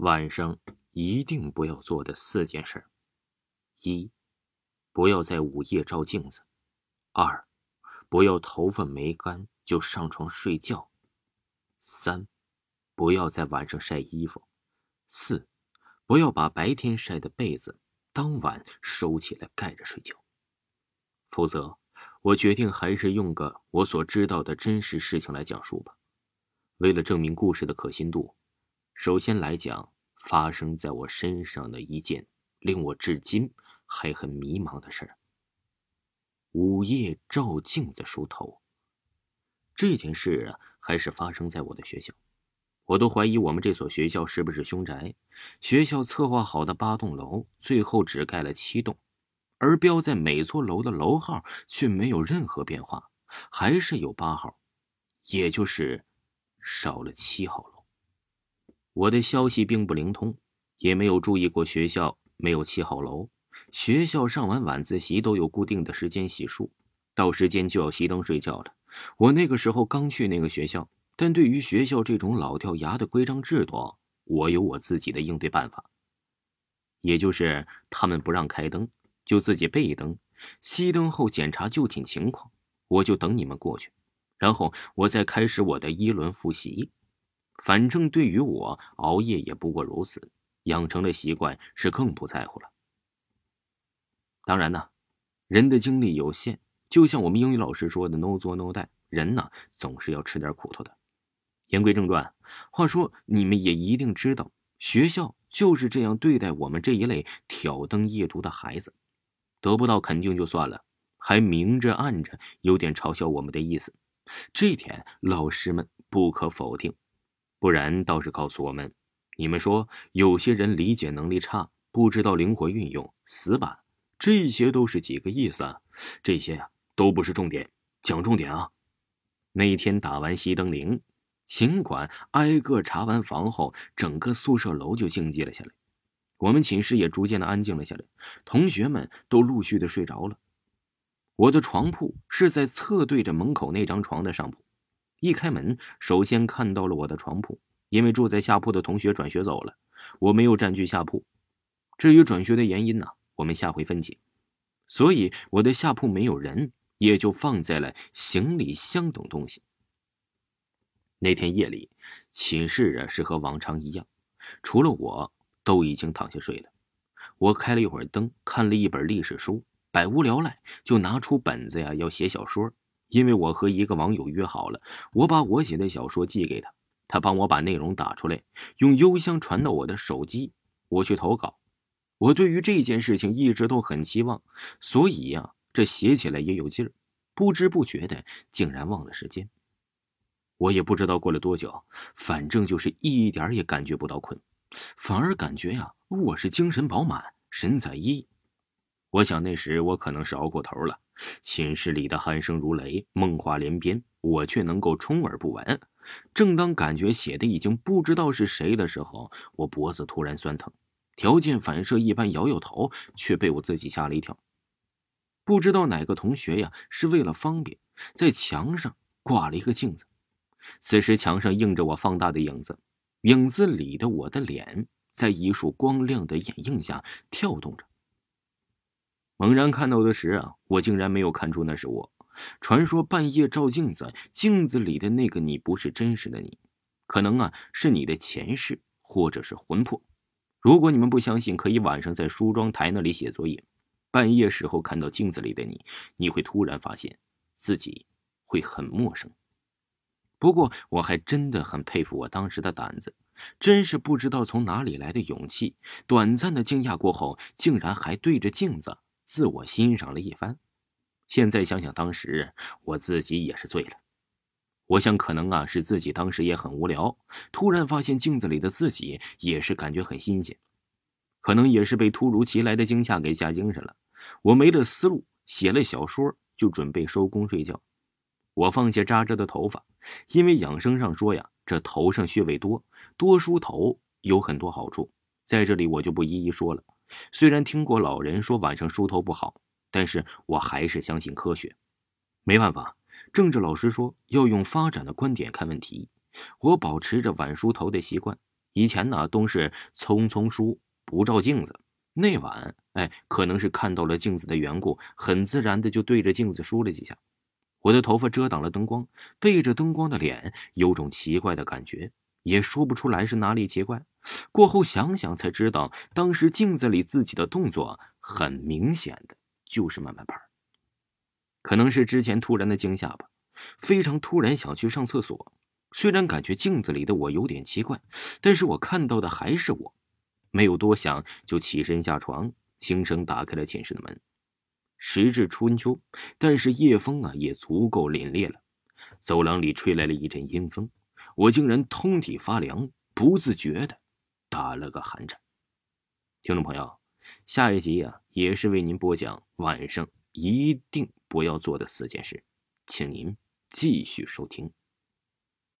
晚上一定不要做的四件事：一，不要在午夜照镜子；二，不要头发没干就上床睡觉；三，不要在晚上晒衣服；四，不要把白天晒的被子当晚收起来盖着睡觉。否则，我决定还是用个我所知道的真实事情来讲述吧。为了证明故事的可信度。首先来讲，发生在我身上的一件令我至今还很迷茫的事儿。午夜照镜子梳头，这件事啊，还是发生在我的学校。我都怀疑我们这所学校是不是凶宅。学校策划好的八栋楼，最后只盖了七栋，而标在每座楼的楼号却没有任何变化，还是有八号，也就是少了七号楼。我的消息并不灵通，也没有注意过学校没有七号楼。学校上完晚自习都有固定的时间洗漱，到时间就要熄灯睡觉了。我那个时候刚去那个学校，但对于学校这种老掉牙的规章制度，我有我自己的应对办法。也就是他们不让开灯，就自己备灯，熄灯后检查就寝情况，我就等你们过去，然后我再开始我的一轮复习。反正对于我，熬夜也不过如此，养成了习惯是更不在乎了。当然呢，人的精力有限，就像我们英语老师说的 “no 做 no die”，人呢总是要吃点苦头的。言归正传，话说你们也一定知道，学校就是这样对待我们这一类挑灯夜读的孩子，得不到肯定就算了，还明着暗着有点嘲笑我们的意思，这点老师们不可否定。不然倒是告诉我们，你们说有些人理解能力差，不知道灵活运用，死板，这些都是几个意思？啊这些呀都不是重点，讲重点啊！那天打完熄灯铃，寝管挨个查完房后，整个宿舍楼就静寂了下来，我们寝室也逐渐的安静了下来，同学们都陆续的睡着了。我的床铺是在侧对着门口那张床的上铺。一开门，首先看到了我的床铺，因为住在下铺的同学转学走了，我没有占据下铺。至于转学的原因呢，我们下回分解。所以我的下铺没有人，也就放在了行李箱等东西。那天夜里，寝室啊是和往常一样，除了我都已经躺下睡了。我开了一会儿灯，看了一本历史书，百无聊赖，就拿出本子呀要写小说。因为我和一个网友约好了，我把我写的小说寄给他，他帮我把内容打出来，用邮箱传到我的手机，我去投稿。我对于这件事情一直都很期望，所以呀，这写起来也有劲儿。不知不觉的，竟然忘了时间。我也不知道过了多久，反正就是一点也感觉不到困，反而感觉呀，我是精神饱满，神采奕奕。我想那时我可能是熬过头了。寝室里的鼾声如雷，梦话连篇，我却能够充耳不闻。正当感觉写的已经不知道是谁的时候，我脖子突然酸疼，条件反射一般摇摇头，却被我自己吓了一跳。不知道哪个同学呀，是为了方便，在墙上挂了一个镜子。此时墙上映着我放大的影子，影子里的我的脸在一束光亮的掩映下跳动着。猛然看到的时啊，我竟然没有看出那是我。传说半夜照镜子，镜子里的那个你不是真实的你，可能啊是你的前世或者是魂魄。如果你们不相信，可以晚上在梳妆台那里写作业，半夜时候看到镜子里的你，你会突然发现自己会很陌生。不过我还真的很佩服我当时的胆子，真是不知道从哪里来的勇气。短暂的惊讶过后，竟然还对着镜子。自我欣赏了一番，现在想想当时我自己也是醉了。我想可能啊是自己当时也很无聊，突然发现镜子里的自己也是感觉很新鲜，可能也是被突如其来的惊吓给吓精神了。我没了思路，写了小说就准备收工睡觉。我放下扎着的头发，因为养生上说呀，这头上穴位多，多梳头有很多好处，在这里我就不一一说了。虽然听过老人说晚上梳头不好，但是我还是相信科学。没办法，政治老师说要用发展的观点看问题。我保持着晚梳头的习惯，以前呢都是匆匆梳，不照镜子。那晚，哎，可能是看到了镜子的缘故，很自然的就对着镜子梳了几下。我的头发遮挡了灯光，背着灯光的脸有种奇怪的感觉，也说不出来是哪里奇怪。过后想想才知道，当时镜子里自己的动作很明显的就是慢慢拍。可能是之前突然的惊吓吧，非常突然想去上厕所。虽然感觉镜子里的我有点奇怪，但是我看到的还是我，没有多想就起身下床，轻声打开了寝室的门。时至春秋，但是夜风啊也足够凛冽了，走廊里吹来了一阵阴风，我竟然通体发凉，不自觉的打了个寒颤。听众朋友，下一集啊也是为您播讲晚上一定不要做的四件事，请您继续收听。